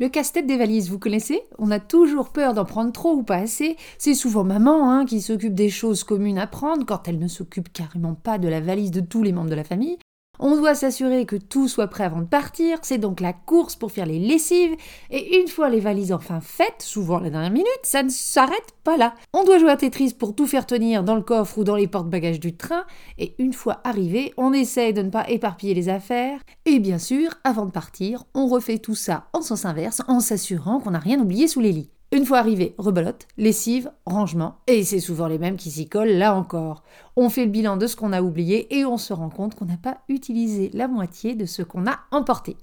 Le casse-tête des valises, vous connaissez? On a toujours peur d'en prendre trop ou pas assez. C'est souvent maman hein, qui s'occupe des choses communes à prendre quand elle ne s'occupe carrément pas de la valise de tous les membres de la famille. On doit s'assurer que tout soit prêt avant de partir, c'est donc la course pour faire les lessives, et une fois les valises enfin faites, souvent la dernière minute, ça ne s'arrête pas là. On doit jouer à Tetris pour tout faire tenir dans le coffre ou dans les porte-bagages du train, et une fois arrivé, on essaye de ne pas éparpiller les affaires, et bien sûr, avant de partir, on refait tout ça en sens inverse en s'assurant qu'on n'a rien oublié sous les lits. Une fois arrivé, rebelote, lessive, rangement, et c'est souvent les mêmes qui s'y collent là encore. On fait le bilan de ce qu'on a oublié et on se rend compte qu'on n'a pas utilisé la moitié de ce qu'on a emporté.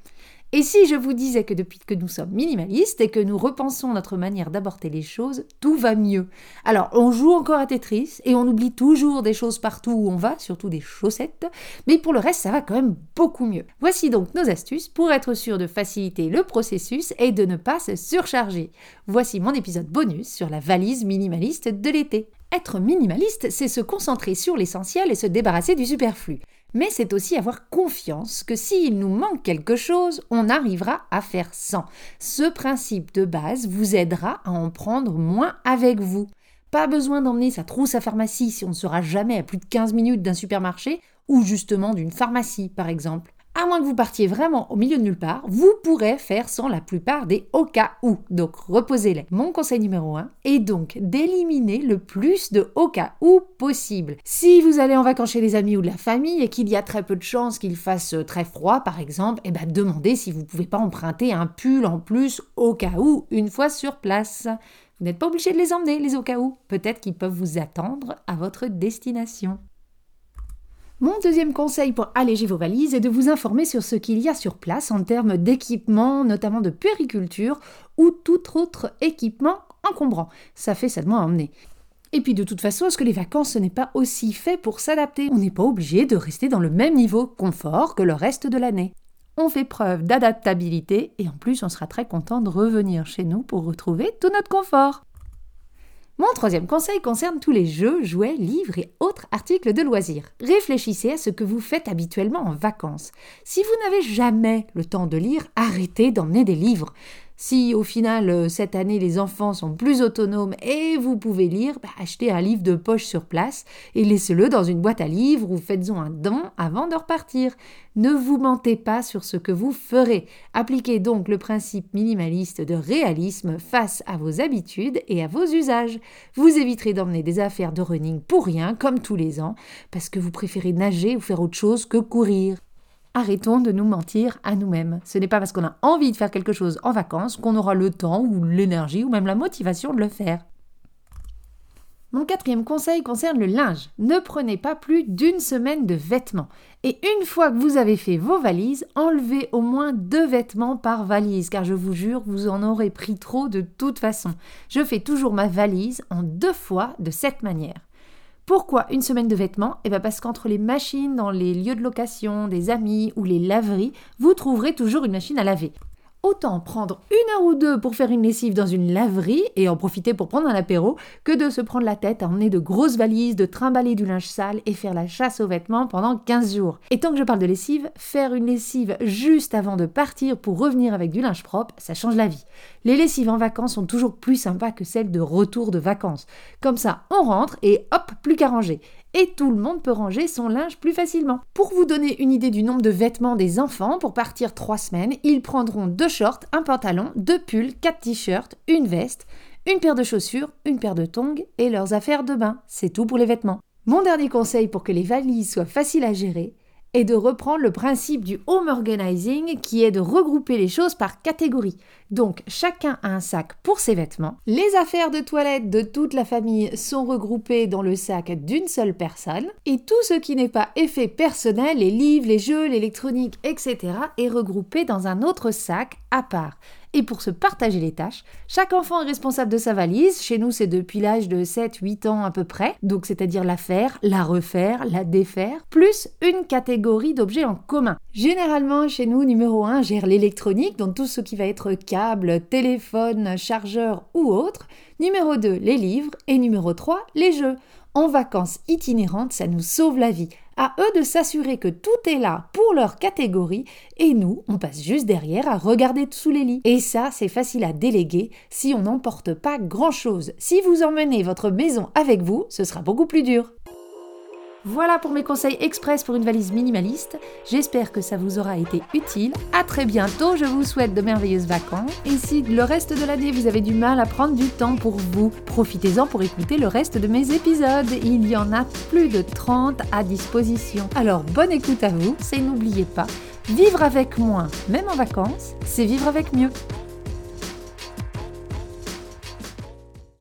Et si je vous disais que depuis que nous sommes minimalistes et que nous repensons notre manière d'aborder les choses, tout va mieux. Alors, on joue encore à Tetris et on oublie toujours des choses partout où on va, surtout des chaussettes, mais pour le reste, ça va quand même beaucoup mieux. Voici donc nos astuces pour être sûr de faciliter le processus et de ne pas se surcharger. Voici mon épisode bonus sur la valise minimaliste de l'été. Être minimaliste, c'est se concentrer sur l'essentiel et se débarrasser du superflu mais c'est aussi avoir confiance que s'il nous manque quelque chose, on arrivera à faire sans. Ce principe de base vous aidera à en prendre moins avec vous. Pas besoin d'emmener sa trousse à pharmacie si on ne sera jamais à plus de 15 minutes d'un supermarché ou justement d'une pharmacie par exemple à moins que vous partiez vraiment au milieu de nulle part, vous pourrez faire sans la plupart des au cas où. Donc reposez-les. Mon conseil numéro 1 est donc d'éliminer le plus de au cas où possible. Si vous allez en vacances chez les amis ou de la famille et qu'il y a très peu de chances qu'il fasse très froid par exemple, eh ben demandez si vous ne pouvez pas emprunter un pull en plus au cas où une fois sur place. Vous n'êtes pas obligé de les emmener, les au cas où. Peut-être qu'ils peuvent vous attendre à votre destination. Mon deuxième conseil pour alléger vos valises est de vous informer sur ce qu'il y a sur place en termes d'équipement, notamment de périculture ou tout autre équipement encombrant. Ça fait moins à emmener. Et puis de toute façon, est-ce que les vacances, ce n'est pas aussi fait pour s'adapter? On n'est pas obligé de rester dans le même niveau confort que le reste de l'année. On fait preuve d'adaptabilité et en plus on sera très content de revenir chez nous pour retrouver tout notre confort. Mon troisième conseil concerne tous les jeux, jouets, livres et autres articles de loisirs. Réfléchissez à ce que vous faites habituellement en vacances. Si vous n'avez jamais le temps de lire, arrêtez d'emmener des livres. Si au final, euh, cette année, les enfants sont plus autonomes et vous pouvez lire, bah, achetez un livre de poche sur place et laissez-le dans une boîte à livres ou faites-en un don avant de repartir. Ne vous mentez pas sur ce que vous ferez. Appliquez donc le principe minimaliste de réalisme face à vos habitudes et à vos usages. Vous éviterez d'emmener des affaires de running pour rien, comme tous les ans, parce que vous préférez nager ou faire autre chose que courir. Arrêtons de nous mentir à nous-mêmes. Ce n'est pas parce qu'on a envie de faire quelque chose en vacances qu'on aura le temps ou l'énergie ou même la motivation de le faire. Mon quatrième conseil concerne le linge. Ne prenez pas plus d'une semaine de vêtements. Et une fois que vous avez fait vos valises, enlevez au moins deux vêtements par valise, car je vous jure, vous en aurez pris trop de toute façon. Je fais toujours ma valise en deux fois de cette manière. Pourquoi une semaine de vêtements? Eh bien parce qu'entre les machines dans les lieux de location, des amis ou les laveries, vous trouverez toujours une machine à laver. Autant prendre une heure ou deux pour faire une lessive dans une laverie et en profiter pour prendre un apéro que de se prendre la tête à emmener de grosses valises, de trimballer du linge sale et faire la chasse aux vêtements pendant 15 jours. Et tant que je parle de lessive, faire une lessive juste avant de partir pour revenir avec du linge propre, ça change la vie. Les lessives en vacances sont toujours plus sympas que celles de retour de vacances. Comme ça, on rentre et hop, plus qu'à ranger et tout le monde peut ranger son linge plus facilement. Pour vous donner une idée du nombre de vêtements des enfants, pour partir trois semaines, ils prendront deux shorts, un pantalon, deux pulls, quatre t-shirts, une veste, une paire de chaussures, une paire de tongs et leurs affaires de bain. C'est tout pour les vêtements. Mon dernier conseil pour que les valises soient faciles à gérer est de reprendre le principe du home organizing qui est de regrouper les choses par catégorie. Donc chacun a un sac pour ses vêtements. Les affaires de toilette de toute la famille sont regroupées dans le sac d'une seule personne. Et tout ce qui n'est pas effet personnel, les livres, les jeux, l'électronique, etc., est regroupé dans un autre sac à part. Et pour se partager les tâches, chaque enfant est responsable de sa valise. Chez nous, c'est depuis l'âge de 7-8 ans à peu près. Donc, c'est-à-dire la faire, la refaire, la défaire, plus une catégorie d'objets en commun. Généralement, chez nous, numéro 1 gère l'électronique, donc tout ce qui va être câble, téléphone, chargeur ou autre. Numéro 2, les livres. Et numéro 3, les jeux. En vacances itinérantes, ça nous sauve la vie. À eux de s'assurer que tout est là pour leur catégorie et nous, on passe juste derrière à regarder sous les lits. Et ça, c'est facile à déléguer si on n'emporte pas grand-chose. Si vous emmenez votre maison avec vous, ce sera beaucoup plus dur. Voilà pour mes conseils express pour une valise minimaliste. J'espère que ça vous aura été utile. À très bientôt, je vous souhaite de merveilleuses vacances. Et si le reste de l'année vous avez du mal à prendre du temps pour vous, profitez-en pour écouter le reste de mes épisodes. Il y en a plus de 30 à disposition. Alors bonne écoute à vous, et n'oubliez pas, vivre avec moins, même en vacances, c'est vivre avec mieux.